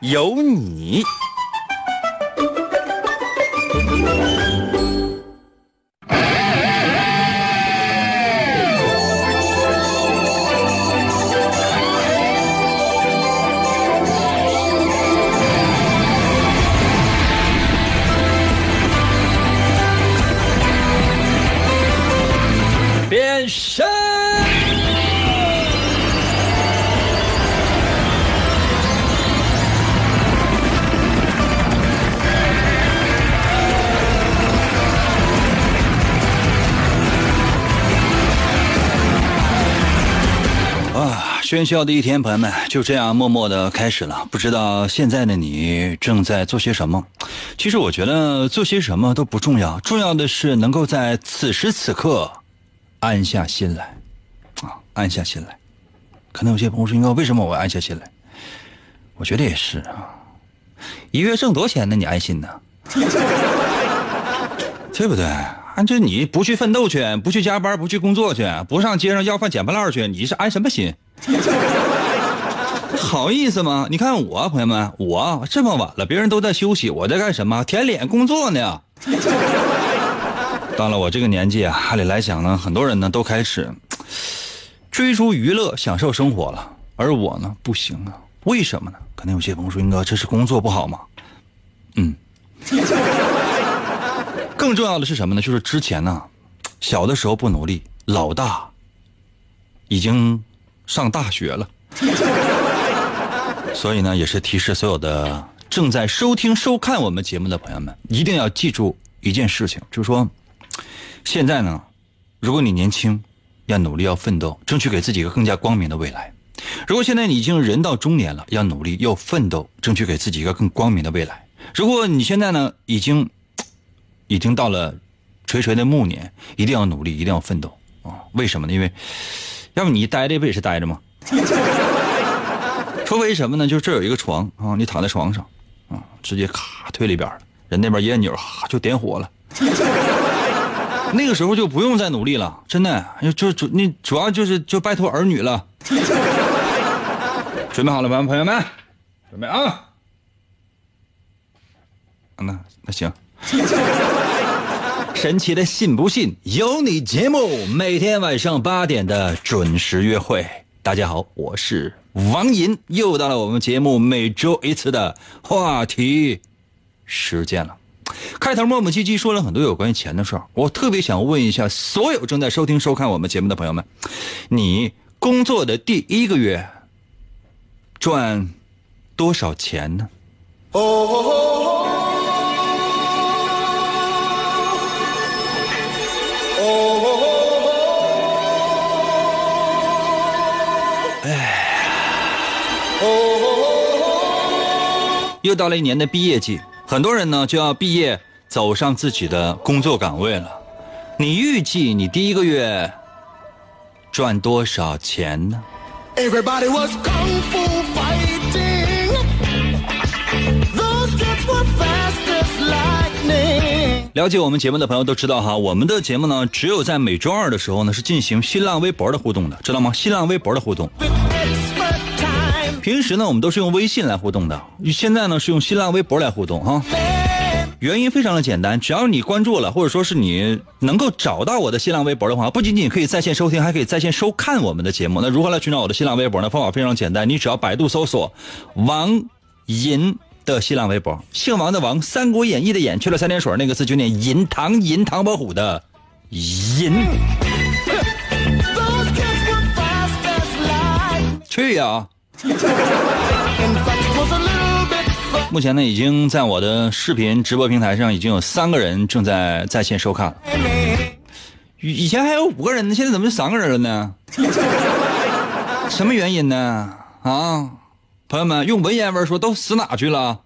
有你。喧嚣的一天，朋友们就这样默默的开始了。不知道现在的你正在做些什么？其实我觉得做些什么都不重要，重要的是能够在此时此刻安下心来，啊，安下心来。可能有些朋友说：“为什么我安下心来？”我觉得也是啊，一月挣多少钱呢？你安心呢？对不对？啊，就你不去奋斗去，不去加班，不去工作去，不上街上要饭捡破烂去，你是安什么心？好意思吗？你看我朋友们，我这么晚了，别人都在休息，我在干什么？舔脸工作呢。到了我这个年纪啊，按理来讲呢，很多人呢都开始追逐娱乐、享受生活了，而我呢不行啊。为什么呢？可能有些朋友说：“英哥，这是工作不好吗？”嗯。更重要的是什么呢？就是之前呢，小的时候不努力，老大已经上大学了，所以呢，也是提示所有的正在收听、收看我们节目的朋友们，一定要记住一件事情，就是说，现在呢，如果你年轻，要努力，要奋斗，争取给自己一个更加光明的未来；如果现在你已经人到中年了，要努力，要奋斗，争取给自己一个更光明的未来；如果你现在呢，已经已经到了垂垂的暮年，一定要努力，一定要奋斗啊！为什么呢？因为 要不你待着不也是待着吗？除非什么呢？就是这有一个床啊，你躺在床上啊，直接咔推里边了，人那边一按钮，哈就点火了。那个时候就不用再努力了，真的，就主你主要就是就拜托儿女了。准备好了吗，朋友们？准备啊！那那行。神奇的信不信有你节目，每天晚上八点的准时约会。大家好，我是王银，又到了我们节目每周一次的话题时间了。开头磨磨唧唧说了很多有关于钱的事儿，我特别想问一下所有正在收听收看我们节目的朋友们，你工作的第一个月赚多少钱呢？哦又到了一年的毕业季，很多人呢就要毕业，走上自己的工作岗位了。你预计你第一个月赚多少钱呢？了解我们节目的朋友都知道哈，我们的节目呢，只有在每周二的时候呢是进行新浪微博的互动的，知道吗？新浪微博的互动。平时呢，我们都是用微信来互动的，现在呢是用新浪微博来互动哈。原因非常的简单，只要你关注了，或者说是你能够找到我的新浪微博的话，不仅仅可以在线收听，还可以在线收看我们的节目。那如何来寻找我的新浪微博呢？方法非常简单，你只要百度搜索“王银”的新浪微博，姓王的王，《三国演义》的演，去了三点水那个字就念银唐银唐伯虎的银。去呀！目前呢，已经在我的视频直播平台上已经有三个人正在在线收看。以以前还有五个人呢，现在怎么就三个人了呢？什么原因呢？啊，朋友们用文言文说都死哪去了？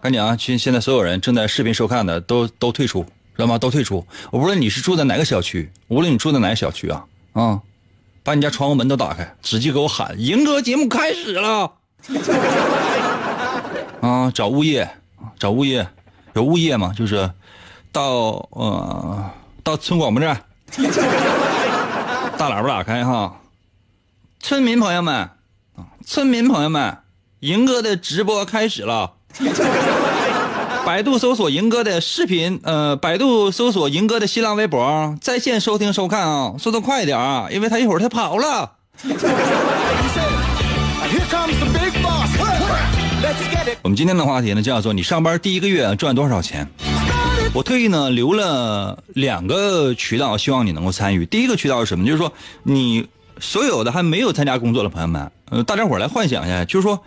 赶紧啊！现现在所有人正在视频收看的都都退出，知道吗？都退出。无论你是住在哪个小区，无论你住在哪个小区啊啊，把你家窗户门都打开，直接给我喊：“赢哥节目开始了！” 啊，找物业，找物业，有物业吗？就是到呃到村广播站，大喇叭打开哈，村民朋友们，村民朋友们，赢哥的直播开始了。百度搜索银哥的视频，呃，百度搜索银哥的新浪微博，在线收听收看啊，速度快一点啊，因为他一会儿他跑了。我们今天的话题呢叫做你上班第一个月赚多少钱？我特意呢留了两个渠道，希望你能够参与。第一个渠道是什么？就是说你所有的还没有参加工作的朋友们，呃，大家伙来幻想一下，就是说。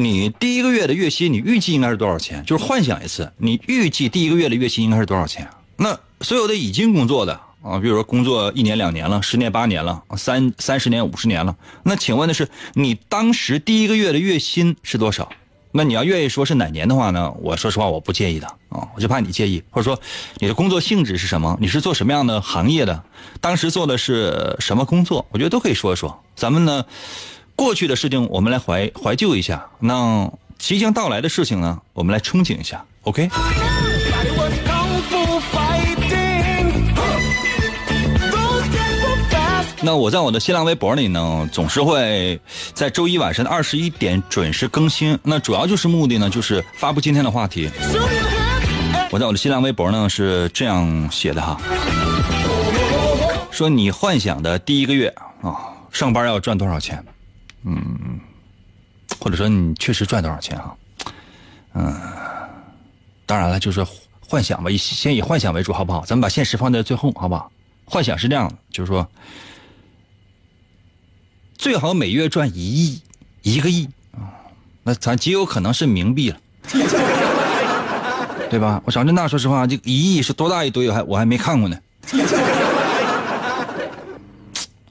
你第一个月的月薪，你预计应该是多少钱？就是幻想一次，你预计第一个月的月薪应该是多少钱？那所有的已经工作的啊，比如说工作一年两年了，十年八年了，三三十年五十年了，那请问的是你当时第一个月的月薪是多少？那你要愿意说是哪年的话呢？我说实话我不介意的啊，我就怕你介意，或者说你的工作性质是什么？你是做什么样的行业的？当时做的是什么工作？我觉得都可以说一说。咱们呢？过去的事情，我们来怀怀旧一下；那即将到来的事情呢，我们来憧憬一下。OK。那我在我的新浪微博里呢，总是会在周一晚上的二十一点准时更新。那主要就是目的呢，就是发布今天的话题。我在我的新浪微博呢是这样写的哈，说你幻想的第一个月啊，上班要赚多少钱？嗯，或者说你确实赚多少钱啊？嗯，当然了，就是幻想吧，以先以幻想为主，好不好？咱们把现实放在最后，好不好？幻想是这样的，就是说，最好每月赚一亿，一个亿啊，那咱极有可能是冥币了，对吧？我张振大，说实话，这一亿是多大一堆？还我还没看过呢。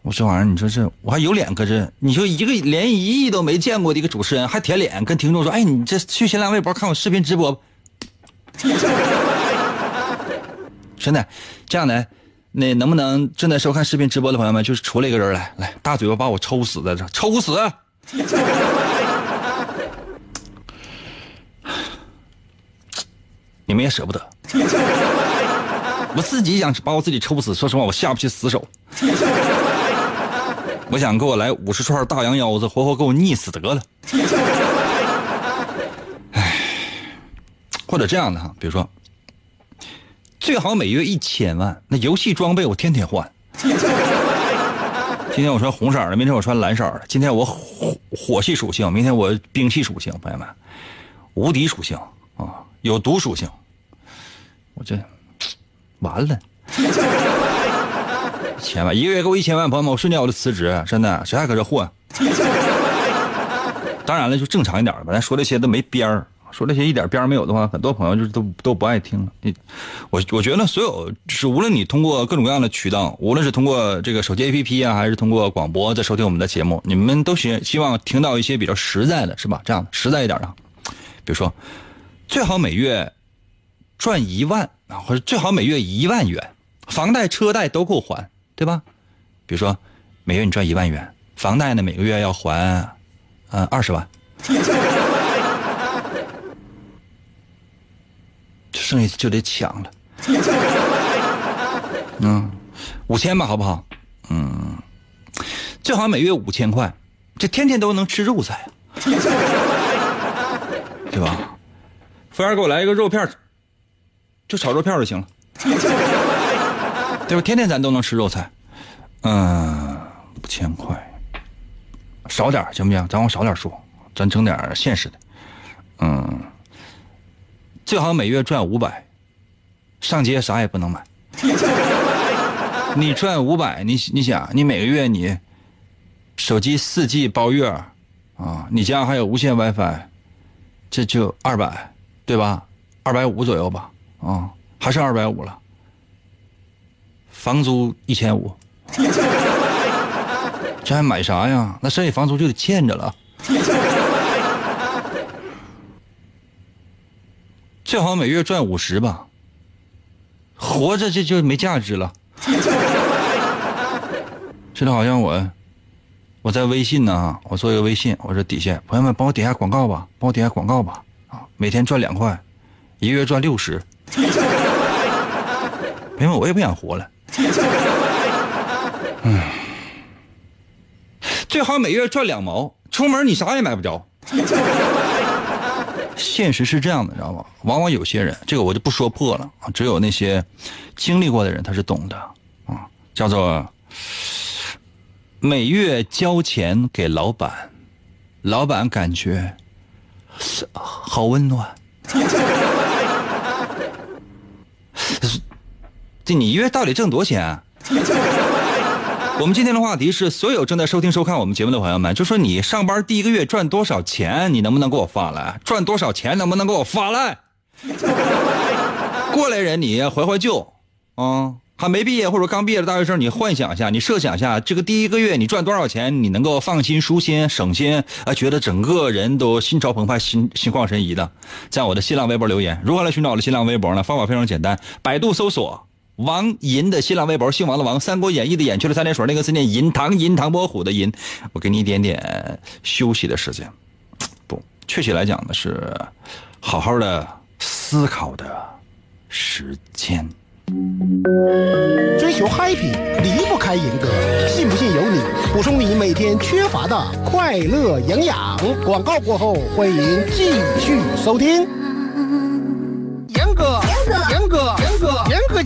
我这玩意儿，你说这我还有脸搁这？你说一个连一亿都没见过的一个主持人，还舔脸跟听众说：“哎，你这去新浪微博看我视频直播。”真的，这样的，那能不能正在收看视频直播的朋友们，就是出来一个人来，来大嘴巴把我抽死在这，抽死！你们也舍不得，我自己想把我自己抽死。说实话，我下不去死手。我想给我来五十串大羊腰子，活活给我腻死得了。唉，或者这样的哈，比如说，最好每月一千万，那游戏装备我天天换。今天我穿红色的，明天我穿蓝色的。今天我火火系属性，明天我兵器属性。朋友们，无敌属性啊，有毒属性。我这完了。千万，一个月给我一千万，朋友们，我瞬间我就辞职，真的，谁还搁这混？当然了，就正常一点吧，咱说这些都没边儿，说这些一点边儿没有的话，很多朋友就是都都不爱听了。你，我我觉得所有就是无论你通过各种各样的渠道，无论是通过这个手机 APP 啊，还是通过广播在收听我们的节目，你们都希希望听到一些比较实在的，是吧？这样的实在一点的，比如说，最好每月赚一万啊，或者最好每月一万元，房贷车贷都够还。对吧？比如说，每月你赚一万元，房贷呢每个月要还，嗯，二十万，剩下就得抢了。嗯，五千吧，好不好？嗯，最好每月五千块，这天天都能吃肉菜，对吧？服务员给我来一个肉片，就炒肉片就行了。对吧？天天咱都能吃肉菜，嗯，五千块，少点行不行？咱往少点说，咱整点现实的，嗯，最好每月赚五百，上街啥也不能买。你赚五百，你你想，你每个月你手机四 G 包月啊，你家还有无线 WiFi，这就二百，对吧？二百五左右吧，啊，还剩二百五了。房租一千五，这还买啥呀？那剩下房租就得欠着了。最好每月赚五十吧，活着这就没价值了。这就好像我，我在微信呢，我做一个微信，我说底下朋友们帮我点下广告吧，帮我点下广告吧，啊，每天赚两块，一个月赚六十，朋友们我也不想活了，嗯，最好每月赚两毛，出门你啥也买不着。现实是这样的，知道吗？往往有些人，这个我就不说破了只有那些经历过的人他是懂的啊，叫做每月交钱给老板，老板感觉好温暖。这你一月到底挣多少钱？我们今天的话题是：所有正在收听收看我们节目的朋友们，就说你上班第一个月赚多少钱，你能不能给我发来？赚多少钱能不能给我发来？过来人，你怀怀旧啊！还没毕业或者刚毕业的大学生，你幻想一下，你设想一下，这个第一个月你赚多少钱，你能够放心、舒心、省心啊？觉得整个人都心潮澎湃、心心旷神怡的，在我的新浪微博留言。如何来寻找我的新浪微博呢？方法非常简单，百度搜索。王银的新浪微博，姓王的王，《三国演义》的演去了三点水，那个字念银，唐银，唐伯虎的银。我给你一点点休息的时间，不，确切来讲呢是好好的思考的时间。追求 happy 离不开银哥，信不信由你。补充你每天缺乏的快乐营养。广告过后，欢迎继续收听。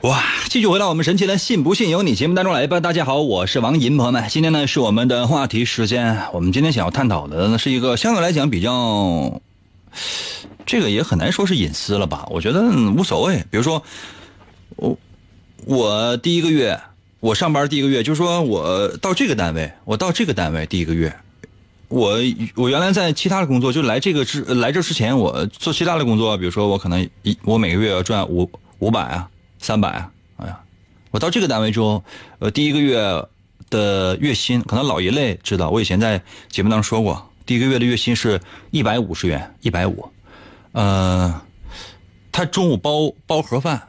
哇！继续回到我们神奇的“信不信由你”节目当中来吧。大家好，我是王银，朋友们，今天呢是我们的话题时间。我们今天想要探讨的呢是一个相对来讲比较，这个也很难说是隐私了吧？我觉得无所谓。比如说，我我第一个月我上班第一个月，就是说我到这个单位，我到这个单位第一个月，我我原来在其他的工作，就来这个之来这之前，我做其他的工作，比如说我可能一我每个月要赚五五百啊。三百啊！哎呀，我到这个单位之后，呃，第一个月的月薪，可能老一类知道，我以前在节目当中说过，第一个月的月薪是一百五十元，一百五。呃，他中午包包盒饭，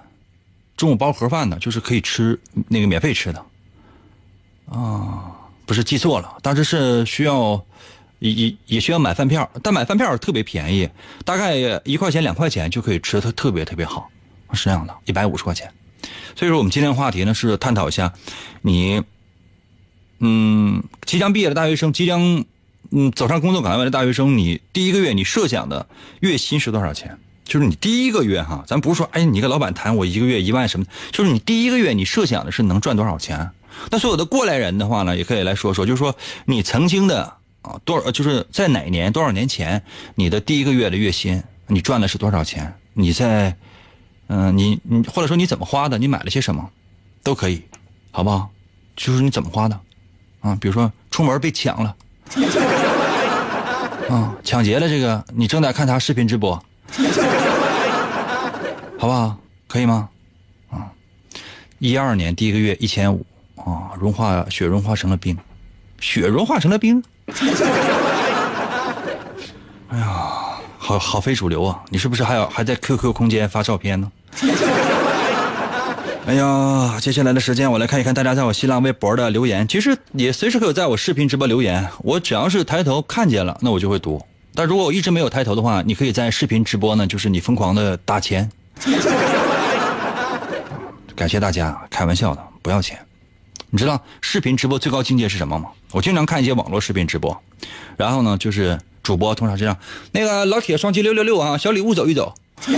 中午包盒饭呢，就是可以吃那个免费吃的。啊，不是记错了，当时是需要也也也需要买饭票，但买饭票特别便宜，大概一块钱两块钱就可以吃的特别特别好。是这样的，一百五十块钱。所以说，我们今天的话题呢是探讨一下，你，嗯，即将毕业的大学生，即将嗯走上工作岗位的大学生，你第一个月你设想的月薪是多少钱？就是你第一个月哈，咱不是说，哎，你跟老板谈我一个月一万什么，就是你第一个月你设想的是能赚多少钱？那所有的过来人的话呢，也可以来说说，就是说你曾经的啊多少，就是在哪年多少年前，你的第一个月的月薪你赚的是多少钱？你在。嗯，你你或者说你怎么花的？你买了些什么，都可以，好不好？就是你怎么花的，啊，比如说出门被抢了，啊，抢劫了这个，你正在看他视频直播，好不好？可以吗？啊，一二年第一个月一千五，啊，融化雪融化成了冰，雪融化成了冰，哎呀。好好非主流啊！你是不是还有还在 QQ 空间发照片呢？哎呀，接下来的时间我来看一看大家在我新浪微博的留言。其实也随时可以在我视频直播留言，我只要是抬头看见了，那我就会读。但如果我一直没有抬头的话，你可以在视频直播呢，就是你疯狂的打钱。感谢大家，开玩笑的，不要钱。你知道视频直播最高境界是什么吗？我经常看一些网络视频直播，然后呢，就是。主播通常这样，那个老铁双击六六六啊，小礼物走一走。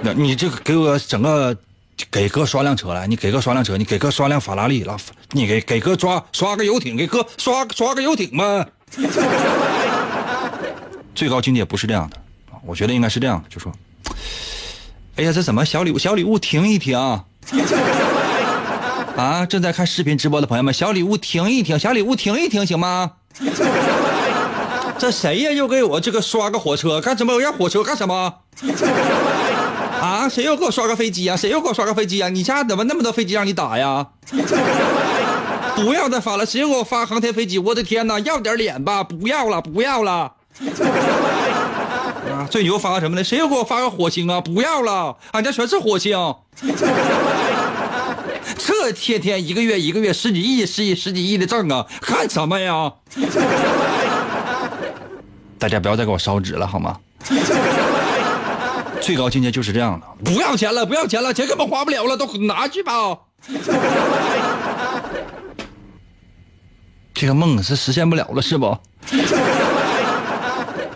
那你这个给我整个给哥刷辆车来，你给哥刷辆车，你给哥刷辆法拉利，老你给给哥刷刷个游艇，给哥刷刷个游艇吧。最高境界不是这样的，我觉得应该是这样的，就说，哎呀，这怎么小礼物小礼物停一停？啊，正在看视频直播的朋友们，小礼物停一停，小礼物停一停，行吗？这谁呀？又给我这个刷个火车干什么？我要火车干什么？啊，谁又给我刷个飞机呀？谁又给我刷个飞机呀？你家怎么那么多飞机让你打呀？不要再发了，谁又给我发航天飞机？我的天哪，要点脸吧！不要了，不要了。啊，最牛发个什么呢？谁又给我发个火星啊？不要了，俺家全是火星。这天天一个月一个月十几亿、十亿、十几亿的挣啊，干什么呀？大家不要再给我烧纸了好吗？最高境界就是这样的，不要钱了，不要钱了，钱根本花不了了，都拿去吧。这个梦是实现不了了，是不？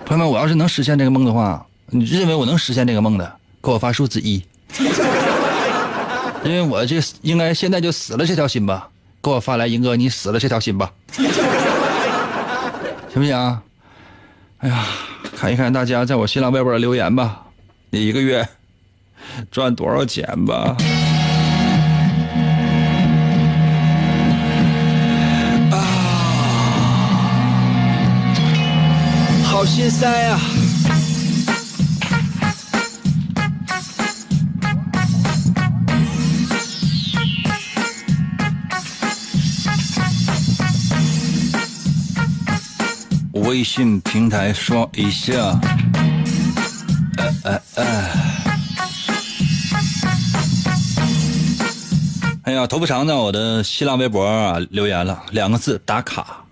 朋友们，我要是能实现这个梦的话，你认为我能实现这个梦的，给我发数字一。因为我这应该现在就死了这条心吧，给我发来英哥，你死了这条心吧，行不行？哎呀，看一看大家在我新浪微博的留言吧，你一个月 赚多少钱吧？啊，好心塞呀！微信平台说一下，哎哎哎！哎呀，头发长在我的新浪微博留言了两个字打卡，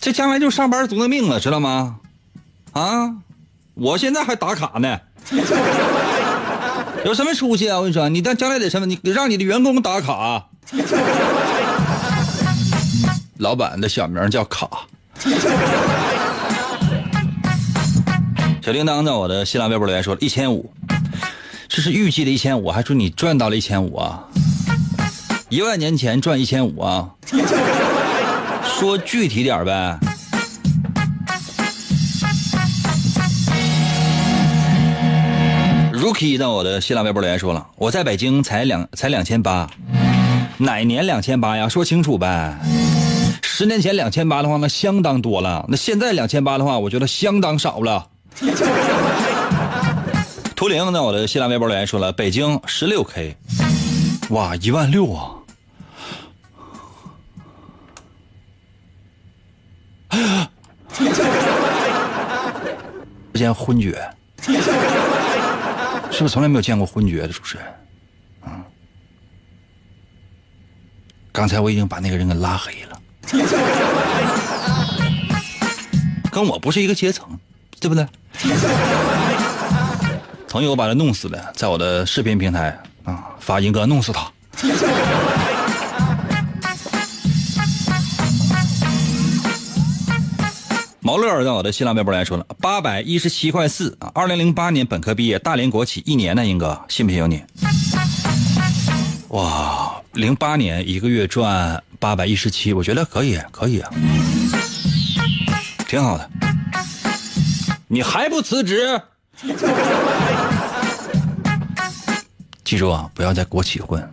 这将来就上班族的命了，知道吗？啊，我现在还打卡呢，有什么出息啊？我跟你说，你但将来得什么？你让你的员工打卡，老板的小名叫卡。小铃铛在我的新浪微博留言说一千五，这是预计的一千五，还说你赚到了一千五啊？一万年前赚一千五啊？说具体点呗。Rookie 在我的新浪微博留言说了，我在北京才两才两千八，哪年两千八呀？说清楚呗。十年前两千八的话，那相当多了。那现在两千八的话，我觉得相当少了。图灵在我的新浪微博留言说了，北京十六 K，哇，一万六啊！之前昏厥，是不是从来没有见过昏厥的主持人？嗯，刚才我已经把那个人给拉黑了。跟我不是一个阶层，对不对？朋友把他弄死的，在我的视频平台啊发一个弄死他。毛乐在我的新浪微博来说了，八百一十七块四啊，二零零八年本科毕业，大连国企一年呢，英哥信不信由你？哇，零八年一个月赚。八百一十七，我觉得可以，可以啊，挺好的。你还不辞职？记住啊，不要在国企混，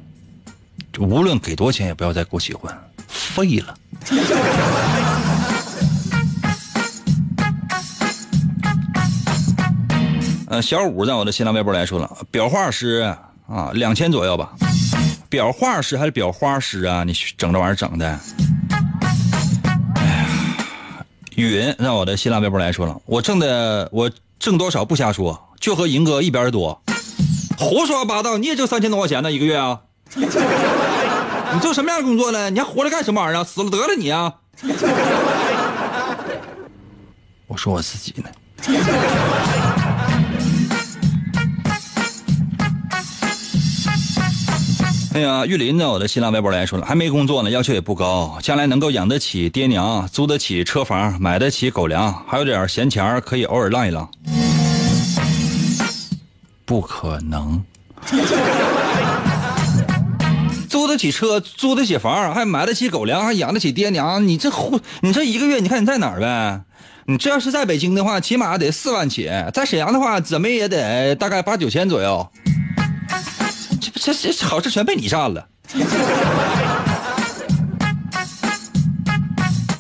无论给多少钱，也不要在国企混，废了。呃，小五在我的新浪微博来说了，裱画师啊，两千左右吧。裱画师还是裱花师啊？你整这玩意儿整的？哎呀，云让我的新浪微博来说了，我挣的我挣多少不瞎说，就和银哥一边多，胡说八道！你也挣三千多块钱呢一个月啊？你做什么样的工作呢？你还活着干什么玩意儿？死了得了你啊！我说我自己呢。哎呀，玉林在我的新浪微博来说了，还没工作呢，要求也不高，将来能够养得起爹娘，租得起车房，买得起狗粮，还有点闲钱可以偶尔浪一浪。不可能。租得起车，租得起房，还买得起狗粮，还养得起爹娘，你这户，你这一个月，你看你在哪儿呗？你这要是在北京的话，起码得四万起；在沈阳的话，怎么也得大概八九千左右。这这好事全被你占了。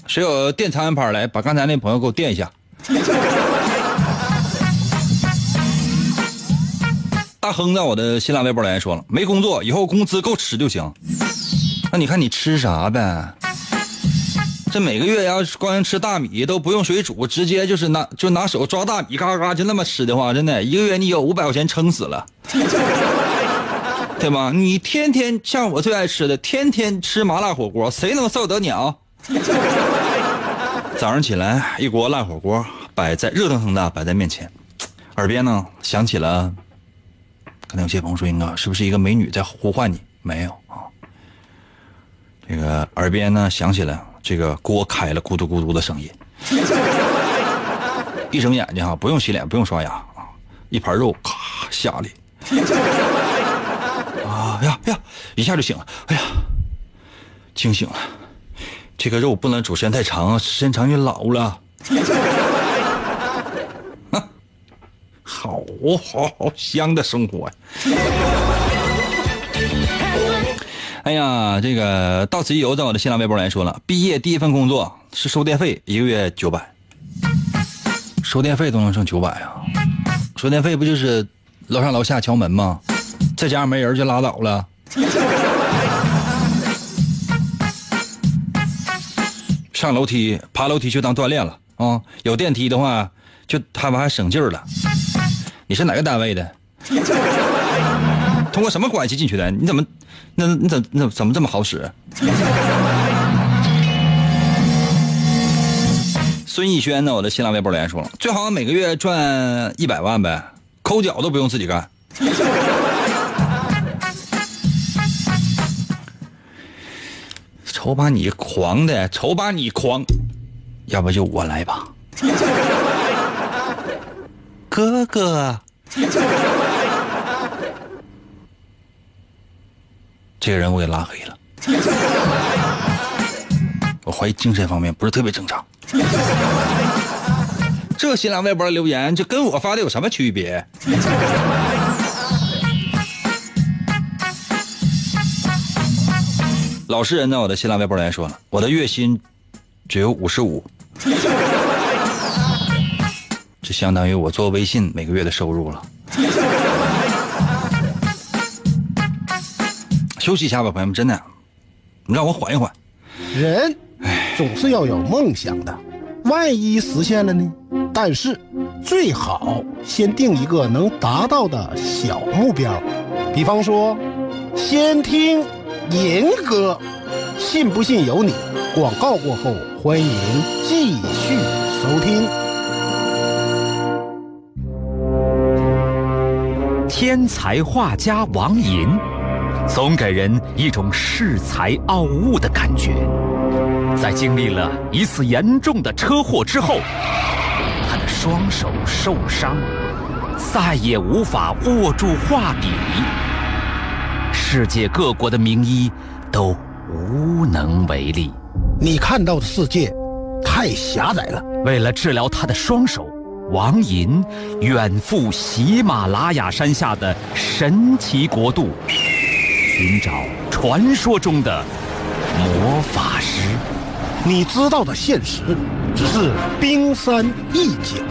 谁有电餐盘来，把刚才那朋友给我电一下。大亨在我的新浪微博留言说了，没工作，以后工资够吃就行。那你看你吃啥呗？这每个月要是光吃大米都不用水煮，直接就是拿就拿手抓大米，嘎嘎就那么吃的话，真的一个月你有五百块钱撑死了，对吧？你天天像我最爱吃的，天天吃麻辣火锅，谁能受得了？早上起来一锅烂火锅摆在热腾腾的摆在面前，耳边呢响起了，可能有些朋友说应该是不是一个美女在呼唤你？没有啊，这个耳边呢响起了。这个锅开了，咕嘟咕嘟的声音。一睁眼睛哈，不用洗脸，不用刷牙啊，一盘肉咔下来。啊呀呀，一下就醒了。哎呀，清醒了。这个肉不能煮时间太长，时间长就老了。好好好香的生活。哎呀，这个到此一游在我的新浪微博来说了，毕业第一份工作是收电费，一个月九百，收电费都能挣九百啊！收电费不就是楼上楼下敲门吗？在家没人就拉倒了。上楼梯爬楼梯就当锻炼了啊！有电梯的话，就他们还省劲儿了。你是哪个单位的？通过什么关系进去的？你怎么？那你怎那怎么这么好使？孙艺轩呢？我的新浪微博留言说了，最好每个月赚一百万呗，抠脚都不用自己干。瞅把你狂的，瞅把你狂，要不就我来吧，哥哥。这个人我给拉黑了，我怀疑精神方面不是特别正常。这新浪微博留言，这跟我发的有什么区别？老实人呢？我的新浪微博来说了，我的月薪只有五十五，这相当于我做微信每个月的收入了。休息一下吧，朋友们，真的，你让我缓一缓。人总是要有梦想的，万一实现了呢？但是最好先定一个能达到的小目标，比方说，先听银哥，信不信由你。广告过后，欢迎继续收听。天才画家王寅。总给人一种恃才傲物的感觉。在经历了一次严重的车祸之后，他的双手受伤，再也无法握住画笔。世界各国的名医都无能为力。你看到的世界太狭窄了。为了治疗他的双手，王寅远赴喜马拉雅山下的神奇国度。寻找传说中的魔法师，你知道的现实只是冰山一角。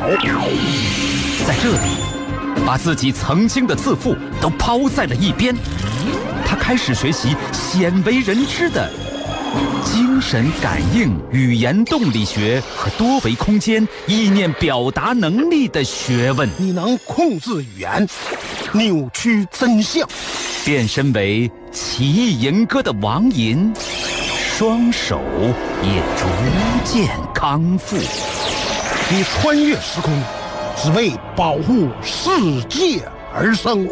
在这里，把自己曾经的自负都抛在了一边，他开始学习鲜为人知的精神感应、语言动力学和多维空间意念表达能力的学问。你能控制语言，扭曲真相。变身为奇异吟歌的王吟，双手也逐渐康复。你穿越时空，只为保护世界而生。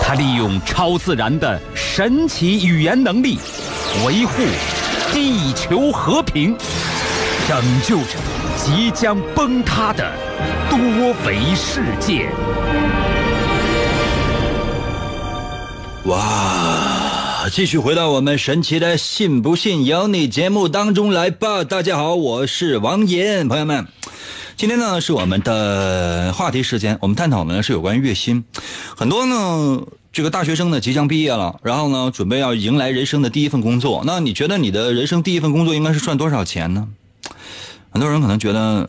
他利用超自然的神奇语言能力，维护地球和平，拯救着即将崩塌的多维世界。哇！继续回到我们神奇的“信不信由你”节目当中来吧。大家好，我是王岩，朋友们，今天呢是我们的话题时间，我们探讨的呢是有关月薪。很多呢，这个大学生呢即将毕业了，然后呢准备要迎来人生的第一份工作。那你觉得你的人生第一份工作应该是赚多少钱呢？很多人可能觉得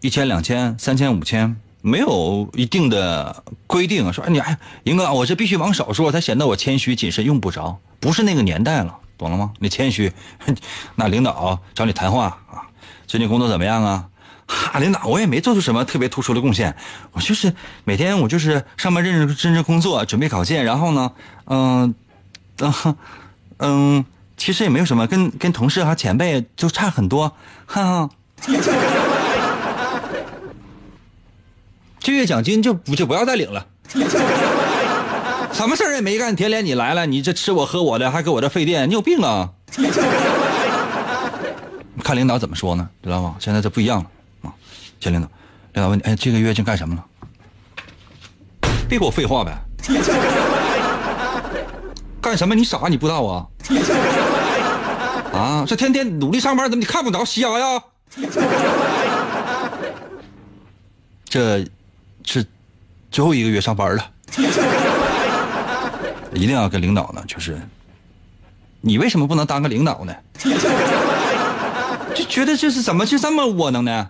一千、两千、三千、五千。没有一定的规定，说你哎，英哥，我这必须往少说，才显得我谦虚谨慎，用不着，不是那个年代了，懂了吗？你谦虚，那领导找你谈话啊，最近工作怎么样啊？哈，领导，我也没做出什么特别突出的贡献，我就是每天我就是上班认真认真工作，准备考线，然后呢，嗯，嗯，嗯，其实也没有什么，跟跟同事和前辈就差很多，哈哈。这月奖金就不就不要再领了，什么事儿也没干，田连你来了，你这吃我喝我的，还给我这费电，你有病啊！看领导怎么说呢？知道吗？现在这不一样了啊！钱领导，领导问你，哎，这个月净干什么了？别给我废话呗！干什么？你傻？你不知道啊？啊！这天天努力上班，怎么你看不着瞎呀？这。是最后一个月上班了，一定要跟领导呢，就是你为什么不能当个领导呢？就觉得这是怎么就这么窝囊呢？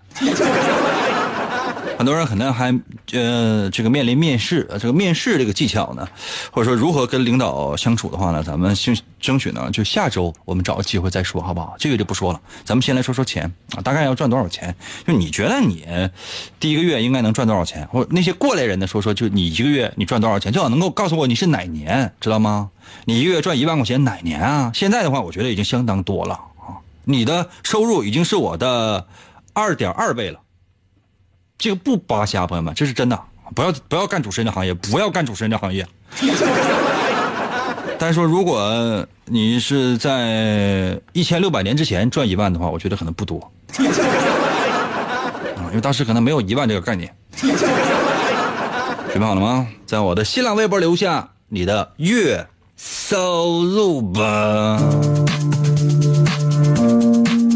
很多人可能还呃，这个面临面试，这个面试这个技巧呢，或者说如何跟领导相处的话呢，咱们争争取呢，就下周我们找个机会再说，好不好？这个就不说了，咱们先来说说钱啊，大概要赚多少钱？就你觉得你第一个月应该能赚多少钱？或者那些过来人呢，说说，就你一个月你赚多少钱？最好能够告诉我你是哪年，知道吗？你一个月赚一万块钱哪年啊？现在的话，我觉得已经相当多了啊，你的收入已经是我的二点二倍了。这个不扒瞎，朋友们，这是真的。不要不要干主持人的行业，不要干主持人的行业。但是说，如果你是在一千六百年之前赚一万的话，我觉得可能不多。啊，因为当时可能没有一万这个概念。准备好了吗？在我的新浪微博留下你的月收入吧。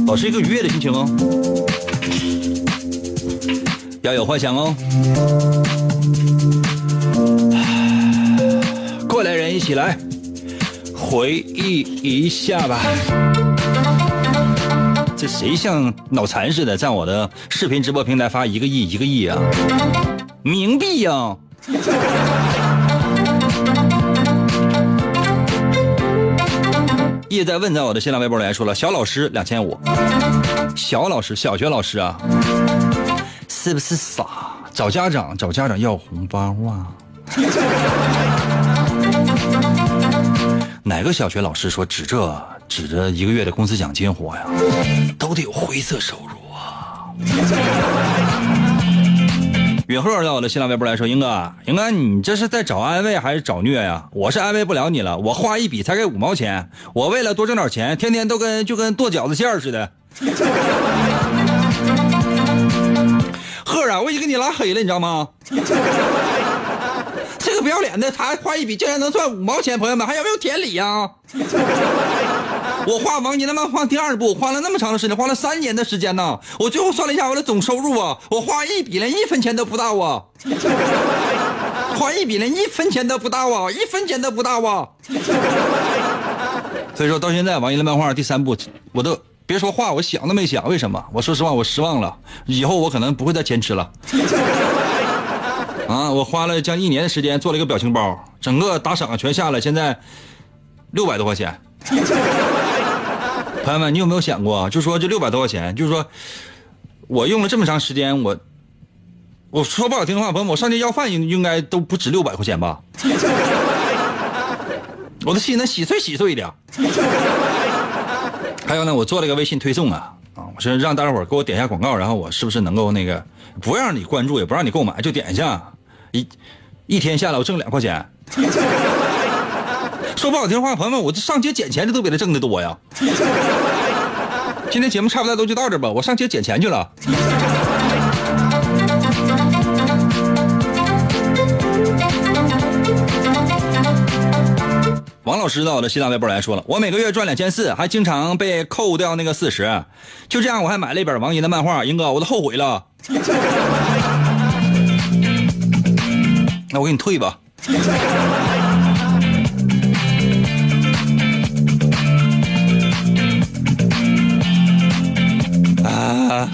保持一个愉悦的心情哦。要有幻想哦！过来人，一起来回忆一下吧。这谁像脑残似的，在我的视频直播平台发一个亿一个亿啊？冥币呀！叶在问，在我的新浪微博里说了，小老师两千五，小老师，小学老师啊。是不是傻？找家长找家长要红包啊？哪个小学老师说指这指着一个月的工资奖金活呀？都得有灰色收入啊！允鹤到我的新浪微博来说：“英哥，英哥，你这是在找安慰还是找虐呀？我是安慰不了你了。我花一笔才给五毛钱，我为了多挣点钱，天天都跟就跟剁饺子馅似的。”我已经给你拉黑了，你知道吗？这个不要脸的，他花一笔竟然能赚五毛钱，朋友们还有没有天理呀？我画王你那么画第二部，花了那么长的时间，花了三年的时间呢。我最后算了一下我的总收入啊，我花一笔连一分钱都不到啊！花一笔连一分钱都不到啊，一分钱都不到啊！所以说到现在，王一的漫画第三部，我都。别说话，我想都没想，为什么？我说实话，我失望了。以后我可能不会再坚持了。啊，我花了将近一年的时间做了一个表情包，整个打赏全下来，现在六百多块钱。朋友们，你有没有想过，就说这六百多块钱，就是说我用了这么长时间，我我说不好听的话，朋友们，我上街要饭应应该都不止六百块钱吧？我的心能稀碎稀碎的。还有呢，我做了一个微信推送啊，啊，我说让大伙给我点一下广告，然后我是不是能够那个不让你关注，也不让你购买，就点一下，一一天下来我挣两块钱。说不好听话，朋友们，我这上街捡钱的都比他挣的多呀。今天节目差不多都就到这吧，我上街捡钱去了。王老师在我的新浪微博来说了，我每个月赚两千四，还经常被扣掉那个四十，就这样我还买了一本王银的漫画，英哥我都后悔了。那我给你退吧。啊！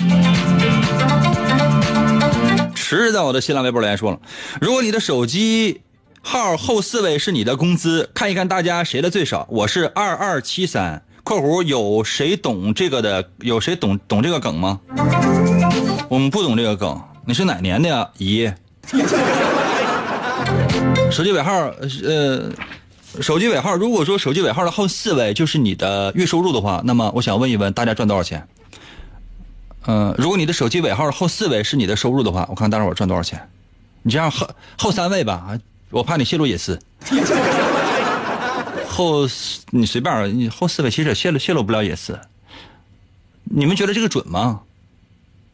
迟在我的新浪微博来说了，如果你的手机号后四位是你的工资，看一看大家谁的最少。我是二二七三（括弧有谁懂这个的？有谁懂懂这个梗吗？我们不懂这个梗。你是哪年的呀，姨？手机尾号呃，手机尾号，如果说手机尾号的后四位就是你的月收入的话，那么我想问一问大家赚多少钱？嗯，如果你的手机尾号后四位是你的收入的话，我看大伙赚多少钱？你这样后后三位吧，我怕你泄露隐私。后你随便，你后四位其实泄露泄露不了隐私。你们觉得这个准吗？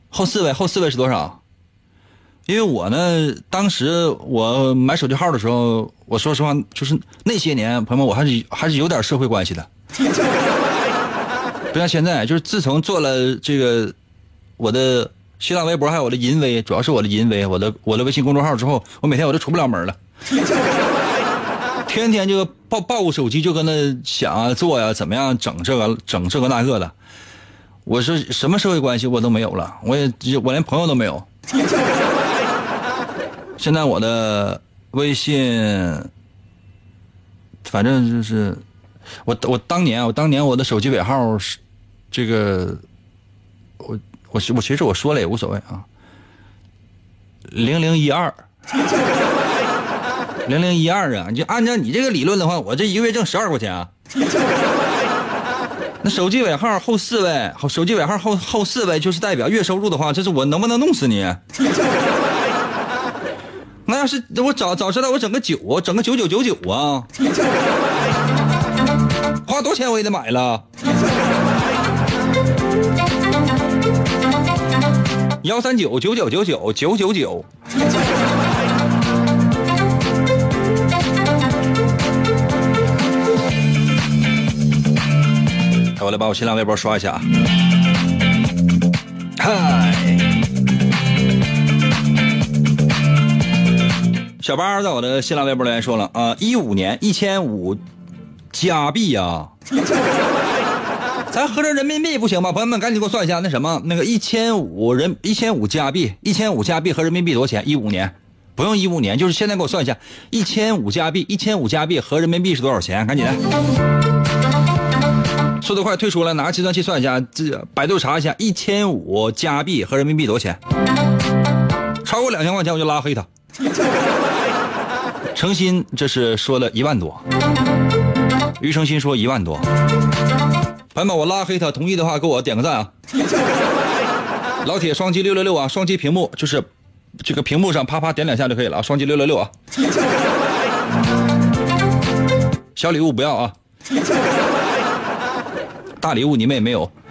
后四位后四位是多少？因为我呢，当时我买手机号的时候，我说实话，就是那些年，朋友们，我还是还是有点社会关系的。不像现在，就是自从做了这个我的新浪微博，还有我的银微，主要是我的银微，我的我的微信公众号之后，我每天我都出不了门了，天天就抱抱个手机就跟那想啊做呀，怎么样整这个整这个那个的。我说什么社会关系我都没有了，我也我连朋友都没有。现在我的微信，反正就是我我当年我当年我的手机尾号是这个，我我我其实我说了也无所谓啊，零零一二，零零一二啊！你就按照你这个理论的话，我这一个月挣十二块钱啊。那手机尾号后四位，手机尾号后后四位就是代表月收入的话，这是我能不能弄死你？那要是我早早知道，我整个九啊，整个九九九九啊，花多少钱我也得买了。幺三九九九九九九九九。我来把我新浪微博刷一下啊！嗨。小八在我的新浪微博留言说了啊，一五年一千五加币呀，咱合成人民币不行吗？朋友们赶紧给我算一下，那什么那个一千五人一千五加币，一千五加币合人民币多少钱？一五年不用一五年，就是现在给我算一下，一千五加币，一千五加币合人民币是多少钱？赶紧的，速度快退出了，拿计算器算一下，这百度查一下，一千五加币合人民币多少钱？超过两千块钱我就拉黑他。诚心，这是说了一万多。于诚心说一万多。朋友们，我拉黑他，同意的话给我点个赞啊！老铁，双击六六六啊！双击屏幕，就是这个屏幕上啪啪点两下就可以了啊！双击六六六啊！小礼物不要啊！大礼物你们也没有。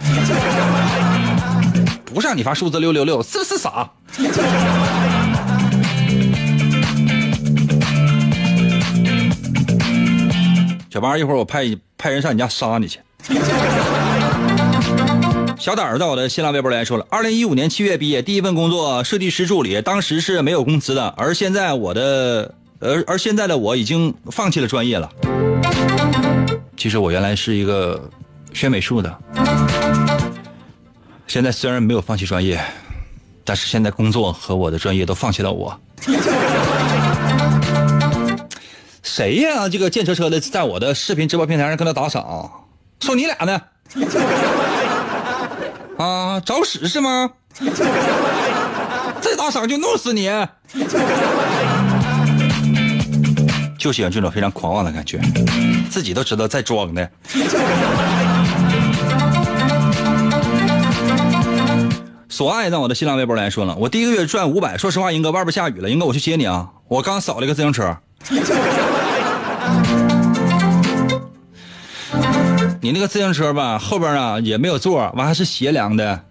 不是让你发数字六六六，是不是傻？小八，一会儿我派派人上你家杀你去。小胆儿在我的新浪微博里说了，二零一五年七月毕业，第一份工作设计师助理，当时是没有工资的。而现在我的，而而现在的我已经放弃了专业了。其实我原来是一个学美术的，现在虽然没有放弃专业，但是现在工作和我的专业都放弃了我。谁呀？这个见车车的在我的视频直播平台上跟他打赏，说你俩呢？啊，找死是吗？再打赏就弄死你！就喜欢这种非常狂妄的感觉，自己都知道在装的。索爱在我的新浪微博来说了，我第一个月赚五百。说实话，英哥，外边下雨了，英哥我去接你啊！我刚扫了一个自行车。你那个自行车吧，后边啊也没有座，完还是斜梁的。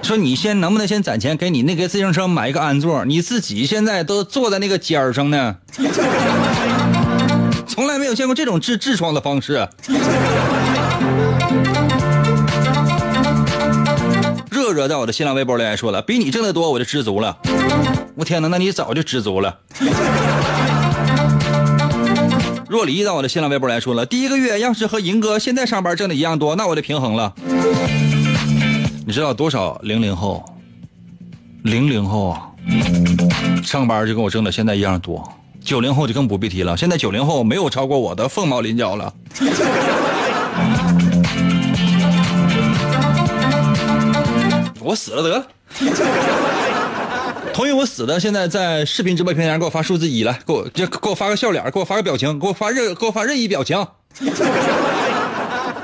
说你先能不能先攒钱给你那个自行车买一个安座？你自己现在都坐在那个尖儿上呢。从来没有见过这种治痔疮的方式。热热在我的新浪微博里还说了，比你挣得多我就知足了。我天哪，那你早就知足了。若离在我的新浪微博来说了，第一个月要是和银哥现在上班挣的一样多，那我就平衡了。你知道多少零零后？零零后啊，上班就跟我挣的现在一样多。九零后就更不必提了，现在九零后没有超过我的凤毛麟角了。我死了得了。同意我死的，现在在视频直播平台上给我发数字一来，给我这给我发个笑脸，给我发个表情，给我发任给我发任意表情，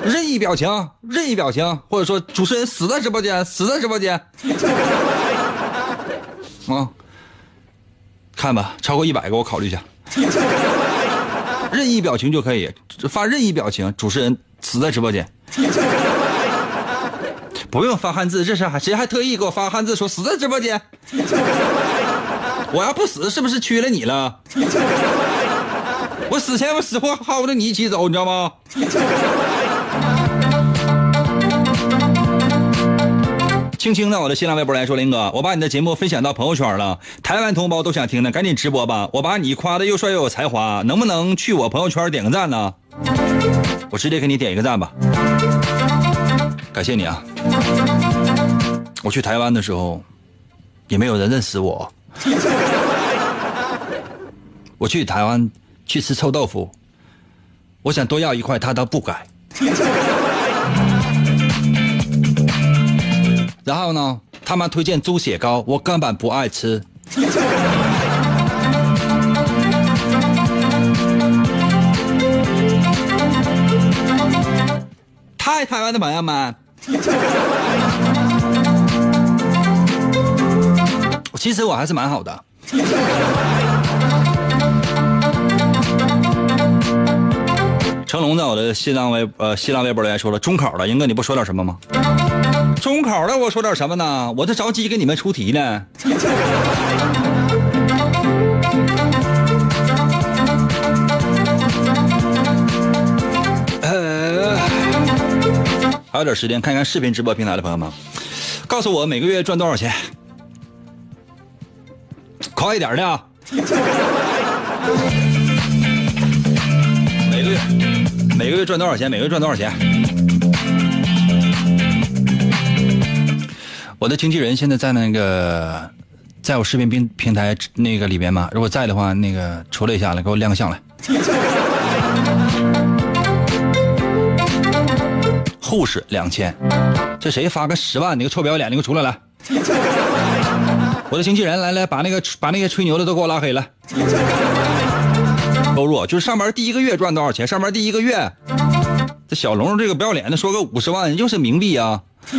任意表情，任意表情，或者说主持人死在直播间，死在直播间。啊，看吧，超过一百个我考虑一下，任意表情就可以发任意表情，主持人死在直播间。不用发汉字，这是还谁还特意给我发汉字说死在直播间？我要不死，是不是屈了你了？我死前我死活薅着你一起走，你知道吗？青青在我的新浪微博来说，林哥，我把你的节目分享到朋友圈了，台湾同胞都想听呢，赶紧直播吧！我把你夸的又帅又有才华，能不能去我朋友圈点个赞呢？我直接给你点一个赞吧，感谢你啊！我去台湾的时候，也没有人认识我。我去台湾去吃臭豆腐，我想多要一块，他都不改。然后呢，他们推荐猪血糕，我根本不爱吃。太台湾的朋友们。其实我还是蛮好的。成龙在我的新浪微呃新浪微博留言说了，中考了，英哥你不说点什么吗？中考了，我说点什么呢？我这着急给你们出题呢。呃，还有点时间，看看视频直播平台的朋友们，告诉我每个月赚多少钱？快一点的啊！每个月，每个月赚多少钱？每个月赚多少钱？我的经纪人现在在那个，在我视频平平台那个里边吗？如果在的话，那个出来一下来，给我亮个相来。护士两千，这谁发个十万？你个臭不要脸，你给我出来来！我的经纪人来来，把那个把那些吹牛的都给我拉黑了。收入就是上班第一个月赚多少钱？上班第一个月，这小龙这个不要脸的说个五十万，又是冥币啊！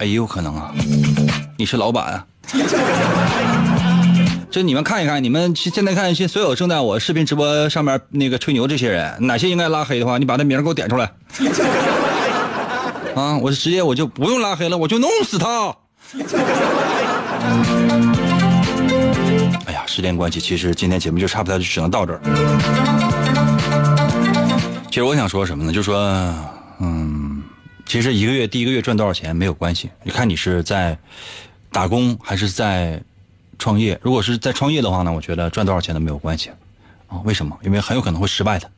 哎，也有可能啊，你是老板啊？这你们看一看，你们现在看现所有正在我视频直播上面那个吹牛这些人，哪些应该拉黑的话，你把他名给我点出来。啊，我直接我就不用拉黑了，我就弄死他。哎呀，时间关系，其实今天节目就差不多就只能到这儿。其实我想说什么呢？就说，嗯，其实一个月第一个月赚多少钱没有关系，你看你是在打工还是在创业。如果是在创业的话呢，我觉得赚多少钱都没有关系。啊，为什么？因为很有可能会失败的。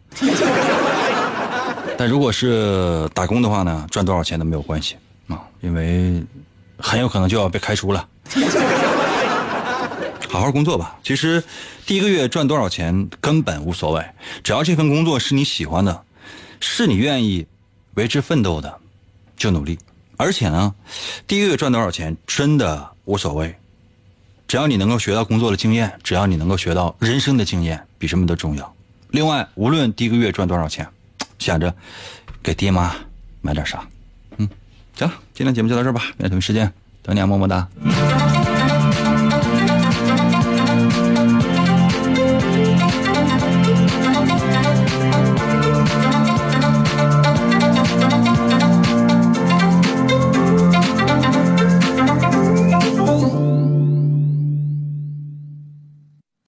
如果是打工的话呢，赚多少钱都没有关系啊，因为很有可能就要被开除了。好好工作吧。其实，第一个月赚多少钱根本无所谓，只要这份工作是你喜欢的，是你愿意为之奋斗的，就努力。而且呢，第一个月赚多少钱真的无所谓，只要你能够学到工作的经验，只要你能够学到人生的经验，比什么都重要。另外，无论第一个月赚多少钱。想着给爹妈买点啥，嗯，行，今天节目就到这儿吧，明天同一时间等你啊，么么哒。